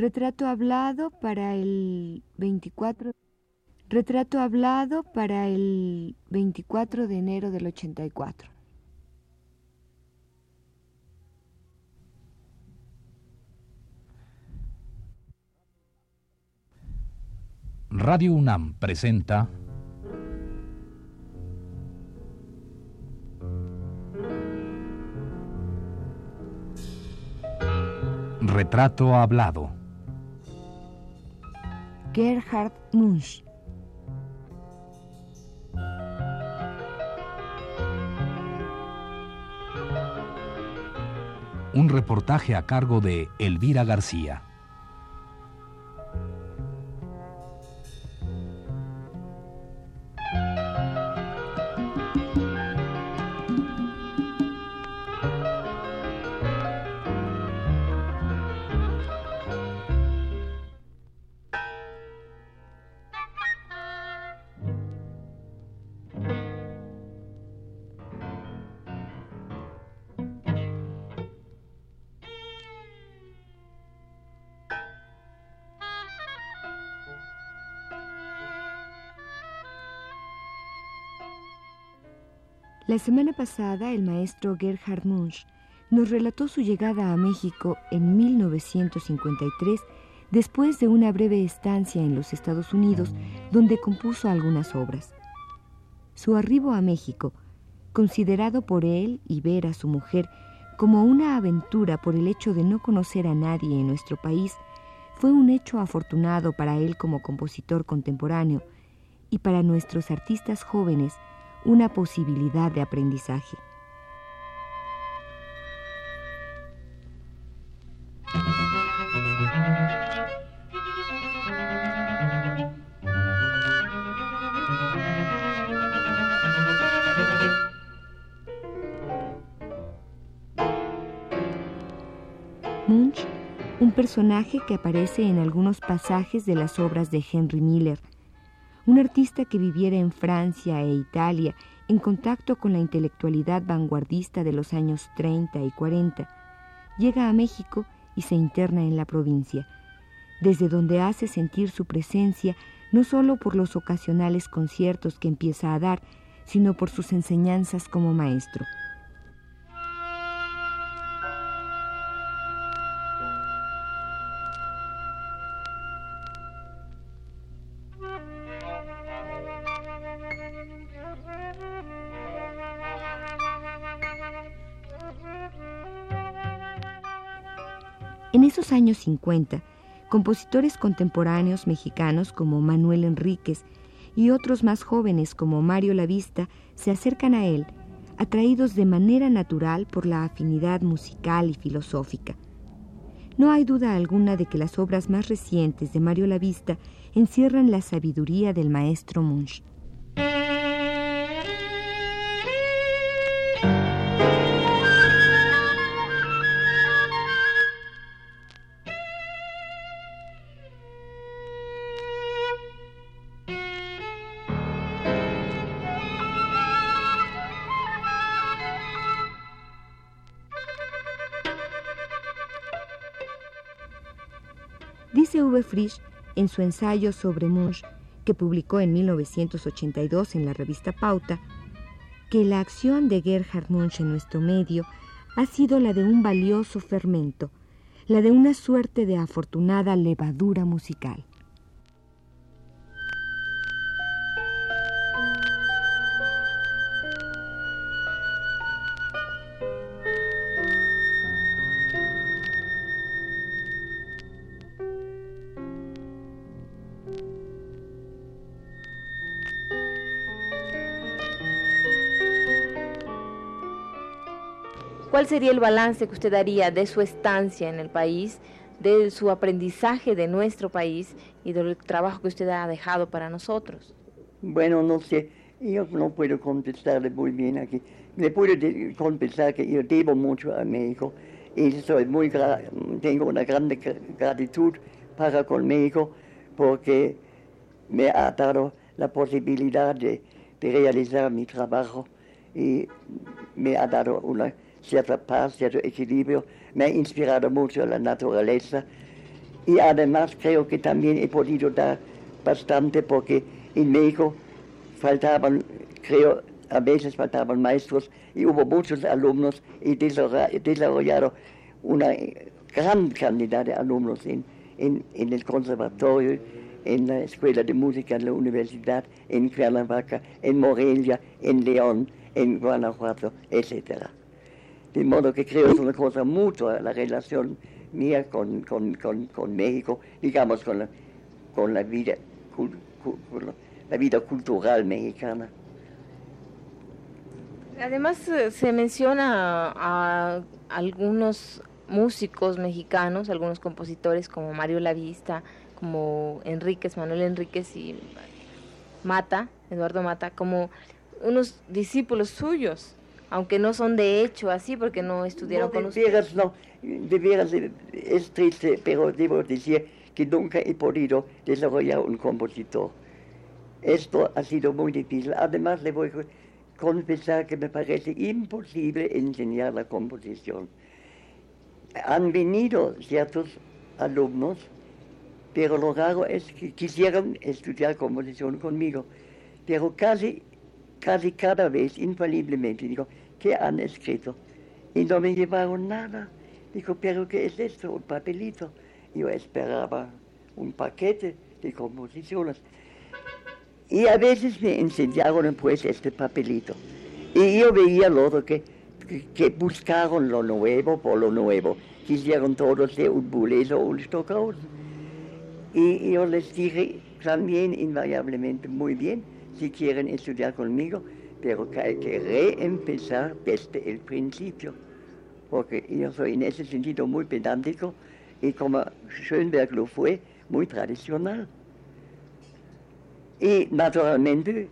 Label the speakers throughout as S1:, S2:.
S1: Retrato hablado para el 24. Retrato hablado para el 24 de enero del 84.
S2: Radio UNAM presenta Retrato hablado.
S1: Gerhard Munch.
S2: Un reportaje a cargo de Elvira García.
S1: La semana pasada el maestro Gerhard Munch nos relató su llegada a México en 1953 después de una breve estancia en los Estados Unidos donde compuso algunas obras. Su arribo a México, considerado por él y ver a su mujer como una aventura por el hecho de no conocer a nadie en nuestro país, fue un hecho afortunado para él como compositor contemporáneo y para nuestros artistas jóvenes una posibilidad de aprendizaje. Munch, un personaje que aparece en algunos pasajes de las obras de Henry Miller, un artista que viviera en Francia e Italia en contacto con la intelectualidad vanguardista de los años 30 y 40, llega a México y se interna en la provincia, desde donde hace sentir su presencia no solo por los ocasionales conciertos que empieza a dar, sino por sus enseñanzas como maestro. En esos años 50, compositores contemporáneos mexicanos como Manuel Enríquez y otros más jóvenes como Mario Lavista se acercan a él, atraídos de manera natural por la afinidad musical y filosófica. No hay duda alguna de que las obras más recientes de Mario Lavista encierran la sabiduría del maestro Munch. Uwe Frisch en su ensayo sobre Munch, que publicó en 1982 en la revista Pauta, que la acción de Gerhard Munch en nuestro medio ha sido la de un valioso fermento, la de una suerte de afortunada levadura musical.
S3: ¿Cuál sería el balance que usted daría de su estancia en el país, de su aprendizaje de nuestro país y del trabajo que usted ha dejado para nosotros?
S4: Bueno, no sé, yo no puedo contestarle muy bien aquí. Le puedo confesar que yo debo mucho a México y soy muy tengo una grande gratitud para con México porque me ha dado la posibilidad de realizar mi trabajo y me ha dado una cierta paz, cierto equilibrio. Me ha inspirado mucho la naturaleza Y además creo que también he podido dar bastante porque en México faltaban, creo, a veces faltaban maestros y hubo muchos alumnos y desarrollaron una gran cantidad de alumnos en, en, el conservatorio, en la escuela de música en la universidad, en Cuernavaca, en Morelia, en León, en Guanajuato, etc. De modo que creo que es una cosa mutua la relación mía con, con, con, con México, digamos, con la, con la vida, la vida cultural mexicana.
S3: Además eh, se menciona a algunos músicos mexicanos, algunos compositores como Mario Lavista, como Enríquez, Manuel Enríquez y Mata, Eduardo Mata, como unos discípulos suyos, aunque no son de hecho así porque no estudiaron con
S4: ustedes. No, de veras es triste, pero debo decir que nunca he podido desarrollar un compositor. Esto ha sido muy difícil. Además, le voy a confesar que me parece imposible enseñar la composición. Han venido ciertos alumnos, pero lo raro es que quisieran estudiar composición conmigo, pero casi, casi cada vez, infaliblemente, digo, ¿qué han escrito? Y no me llevaron nada. Digo, pero ¿qué es esto? Un papelito. Yo esperaba un paquete de composiciones. Y a veces me enseñaron pues este papelito. Y yo veía luego que, que, buscaron lo nuevo por lo nuevo. Quisieron todos ser un Boulez o un. Y yo les dije también invariablemente, muy bien, si quieren estudiar conmigo, pero que hay que reempezar desde el principio. Porque yo soy en ese sentido muy pedántico y como Schönberg lo fue, muy tradicional. Y naturalmente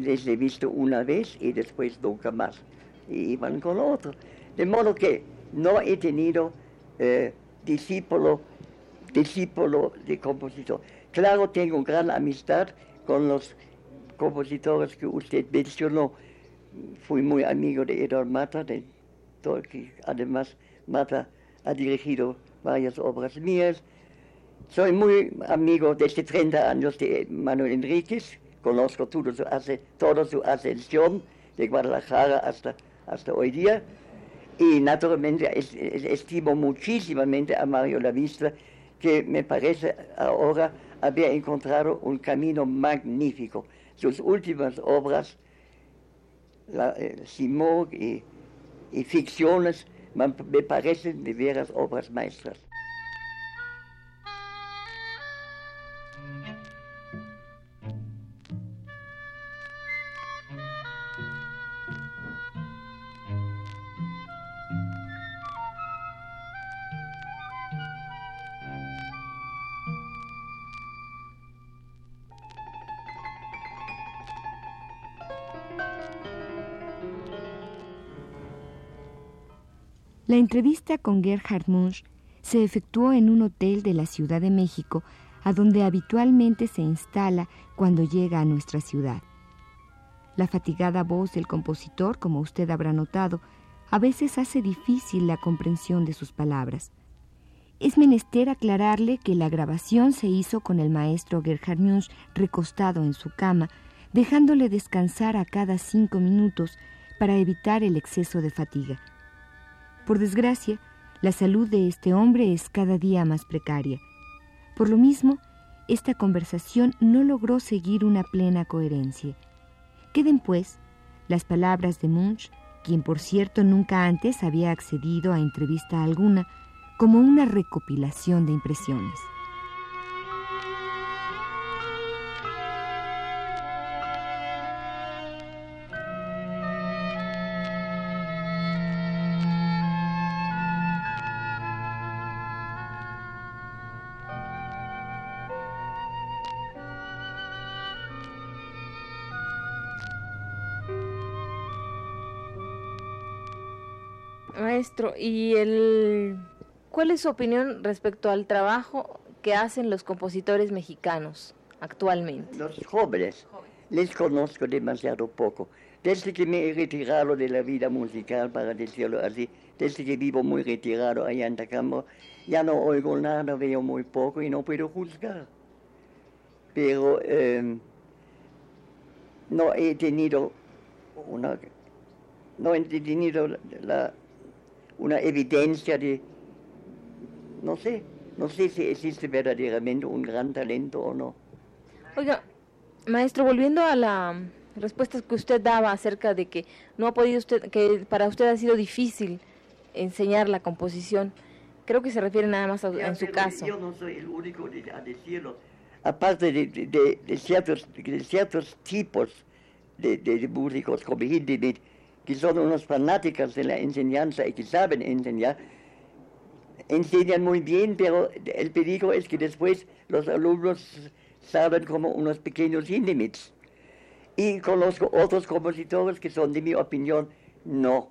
S4: les he visto una vez y después nunca más. Iban con otro. De modo que no he tenido eh, discípulo, discípulo de compositor. Claro, tengo gran amistad con los compositores que usted mencionó. Fui muy amigo de Edward Mata, de, que además Mata ha dirigido varias obras mías. Soy muy amigo desde 30 años de Manuel Enríquez, conozco todo su, toda su ascensión de Guadalajara hasta, hasta hoy día. Y naturalmente estimo muchísimamente a Mario Lavista, que me parece ahora haber encontrado un camino magnífico. Sus últimas obras, la, eh, Simón y, y ficciones, me parecen de veras obras maestras.
S1: La entrevista con Gerhard Munch se efectuó en un hotel de la Ciudad de México, a donde habitualmente se instala cuando llega a nuestra ciudad. La fatigada voz del compositor, como usted habrá notado, a veces hace difícil la comprensión de sus palabras. Es menester aclararle que la grabación se hizo con el maestro Gerhard Munch recostado en su cama, dejándole descansar a cada cinco minutos para evitar el exceso de fatiga. Por desgracia, la salud de este hombre es cada día más precaria. Por lo mismo, esta conversación no logró seguir una plena coherencia. Queden, pues, las palabras de Munch, quien por cierto nunca antes había accedido a entrevista alguna, como una recopilación de impresiones.
S3: ¿Y el cuál es su opinión respecto al trabajo que hacen los compositores mexicanos actualmente?
S4: Los jóvenes, les conozco demasiado poco. desde que me he retirado de la vida musical, para decirlo así, desde que vivo muy retirado allá en Tacambo, ya no oigo nada, veo muy poco y no puedo juzgar. Pero em, no he tenido una, no he tenido la, una evidencia de, no sé, no sé si existe verdaderamente un gran talento o no.
S3: Oiga, maestro, volviendo a la respuesta que usted daba acerca de que no ha podido usted, que para usted ha sido difícil enseñar la composición, creo que se refiere nada más a, en su caso.
S4: Yo no soy el único a decirlo. Aparte de, de, ciertos, de ciertos tipos de músicos como Hindemith, que son unos fanáticos de la enseñanza y que saben enseñar, enseñan muy bien, pero el peligro es que después los alumnos salen como unos pequeños Hindemiths. Y conozco otros compositores que son, de mi opinión, no.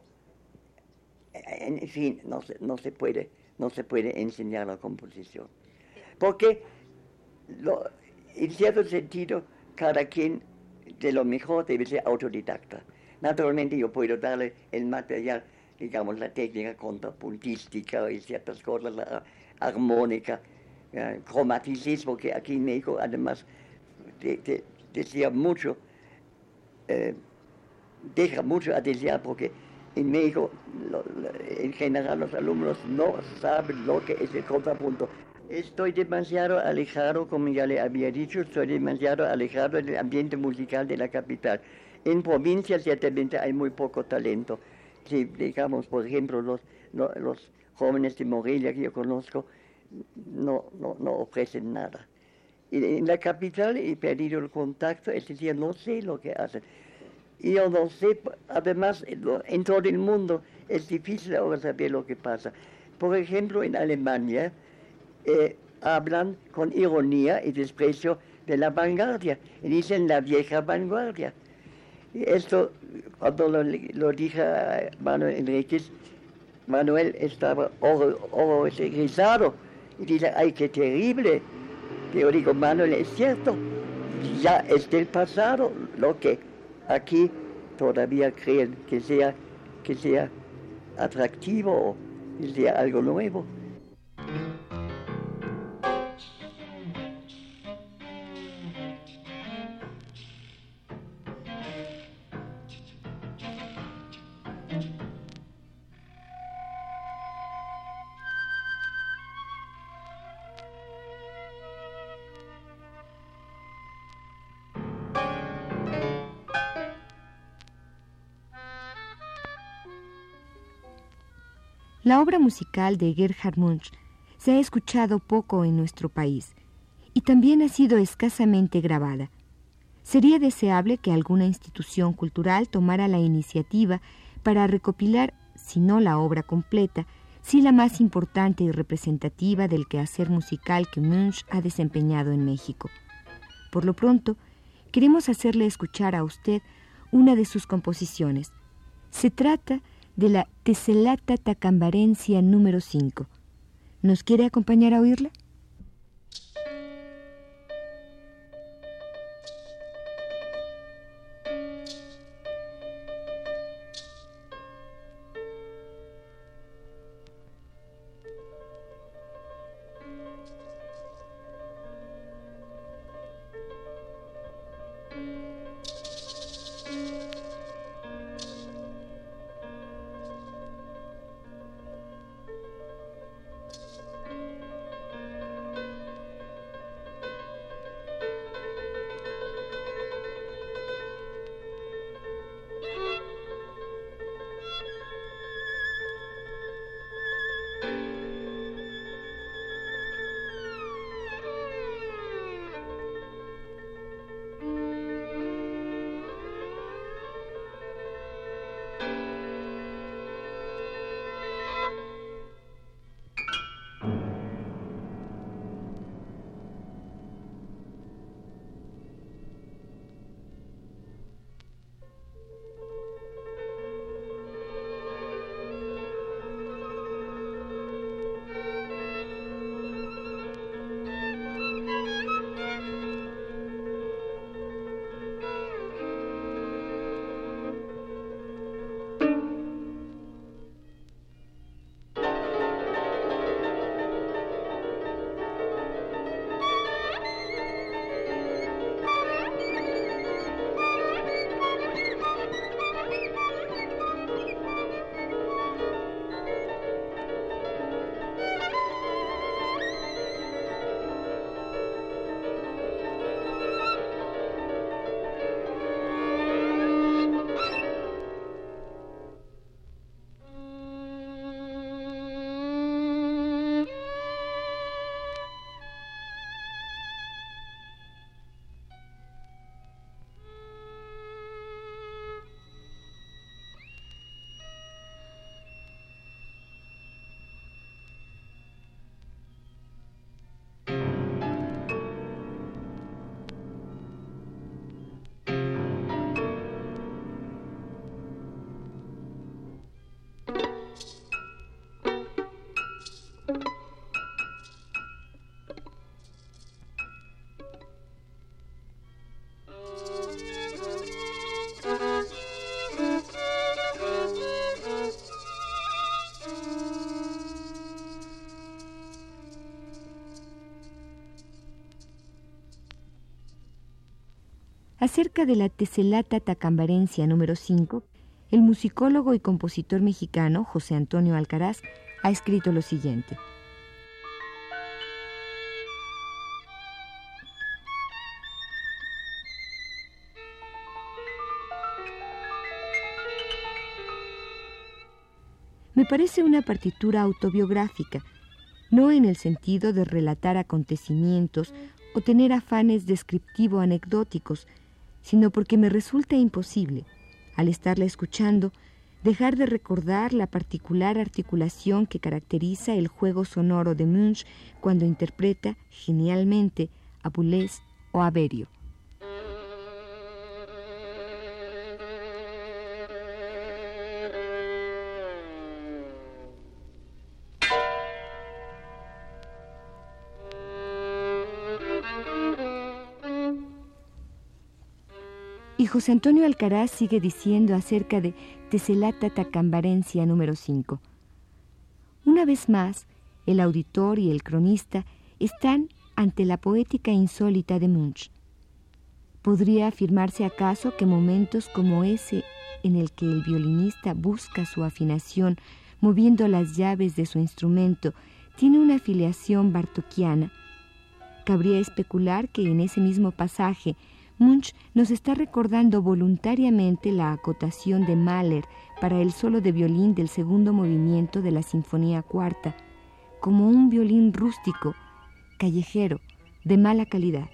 S4: En fin, no se, no se, puede, no se puede enseñar la composición. Porque, en cierto sentido, cada quien de lo mejor debe ser autodidacta. Naturalmente yo puedo darle el material, digamos, la técnica contrapuntística y ciertas cosas, la armónica, el cromaticismo, que aquí en México además decía mucho, eh, deja mucho a desear porque en México en general los alumnos no saben lo que es el contrapunto. Estoy demasiado alejado, como ya le había dicho, estoy demasiado alejado del ambiente musical de la capital. En provincia ciertamente hay muy poco talento. Si digamos, por ejemplo, los, jóvenes de Morelia que yo conozco no, ofrecen nada. En la capital he perdido el contacto, es decir, no sé lo que hacen. Yo no sé, además, en todo el mundo es difícil ahora saber lo que pasa. Por ejemplo, en Alemania eh, hablan con ironía y desprecio de la vanguardia, y dicen la vieja vanguardia. Esto, cuando lo, lo dije a Manuel Enríquez, Manuel estaba horrorizado y dice, ay, qué terrible yo digo, Manuel, es cierto, ya es del pasado lo que aquí todavía creen que sea, que sea atractivo o que sea algo nuevo.
S1: La obra musical de Gerhard Munch se ha escuchado poco en nuestro país y también ha sido escasamente grabada. Sería deseable que alguna institución cultural tomara la iniciativa para recopilar, si no la obra completa, sí la más importante y representativa del quehacer musical que Munch ha desempeñado en México. Por lo pronto, queremos hacerle escuchar a usted una de sus composiciones. Se trata de la Teselata Tacambarencia número 5. ¿Nos quiere acompañar a oírla? Acerca de la Teselata Tacambarencia número 5, el musicólogo y compositor mexicano José Antonio Alcaraz ha escrito lo siguiente. Me parece una partitura autobiográfica, no en el sentido de relatar acontecimientos o tener afanes descriptivo-anecdóticos, sino porque me resulta imposible, al estarla escuchando, dejar de recordar la particular articulación que caracteriza el juego sonoro de Munch cuando interpreta genialmente a Boulez o a Berio. Y José Antonio Alcaraz sigue diciendo acerca de Teselata Tacambarencia número 5. Una vez más, el auditor y el cronista están ante la poética insólita de Munch. ¿Podría afirmarse acaso que momentos como ese en el que el violinista busca su afinación moviendo las llaves de su instrumento tiene una afiliación bartokiana? Cabría especular que en ese mismo pasaje Munch nos está recordando voluntariamente la acotación de Mahler para el solo de violín del segundo movimiento de la Sinfonía Cuarta, como un violín rústico, callejero, de mala calidad.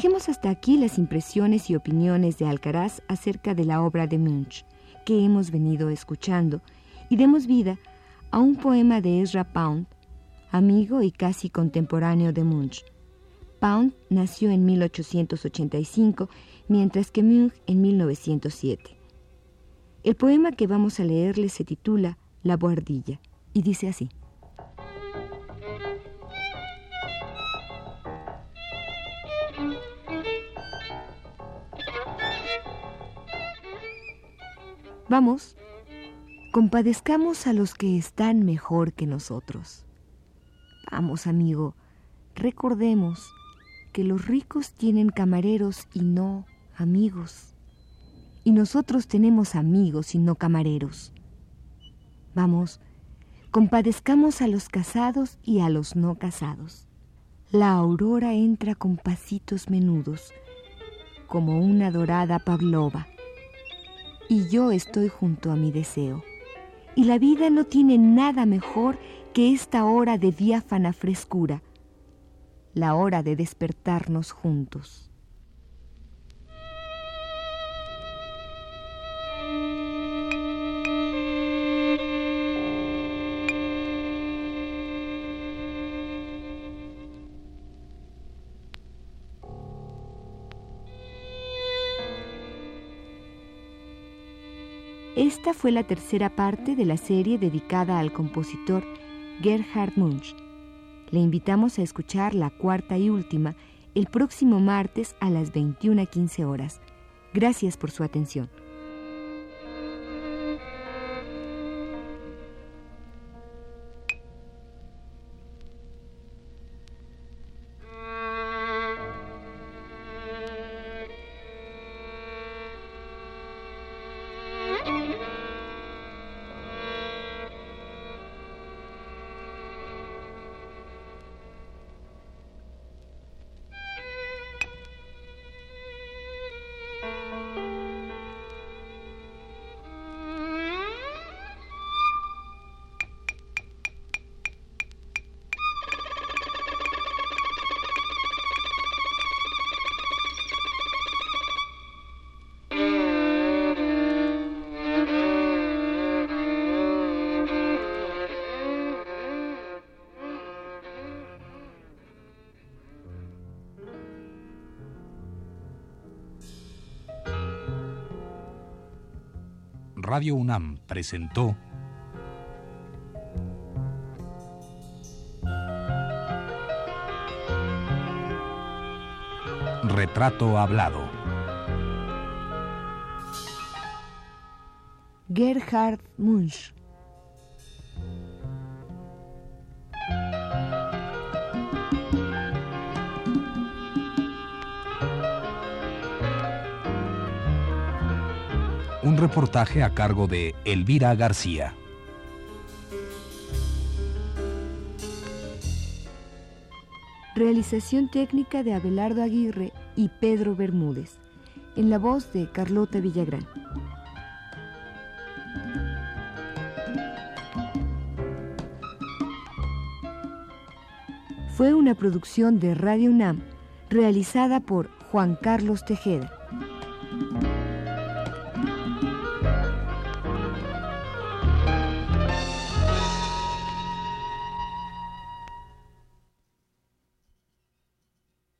S1: Dejemos hasta aquí las impresiones y opiniones de Alcaraz acerca de la obra de Munch que hemos venido escuchando y demos vida a un poema de Ezra Pound, amigo y casi contemporáneo de Munch. Pound nació en 1885, mientras que Munch en 1907. El poema que vamos a leerle se titula La Boardilla y dice así. Vamos, compadezcamos a los que están mejor que nosotros. Vamos, amigo, recordemos que los ricos tienen camareros y no amigos. Y nosotros tenemos amigos y no camareros. Vamos, compadezcamos a los casados y a los no casados. La aurora entra con pasitos menudos, como una dorada pavlova y yo estoy junto a mi deseo. Y la vida no tiene nada mejor que esta hora de diáfana frescura, la hora de despertarnos juntos. Esta fue la tercera parte de la serie dedicada al compositor Gerhard Munch. Le invitamos a escuchar la cuarta y última el próximo martes a las 21.15 horas. Gracias por su atención.
S2: Radio UNAM presentó Retrato Hablado.
S1: Gerhard Munch.
S2: Un reportaje a cargo de Elvira García.
S1: Realización técnica de Abelardo Aguirre y Pedro Bermúdez. En la voz de Carlota Villagrán. Fue una producción de Radio UNAM realizada por Juan Carlos Tejeda.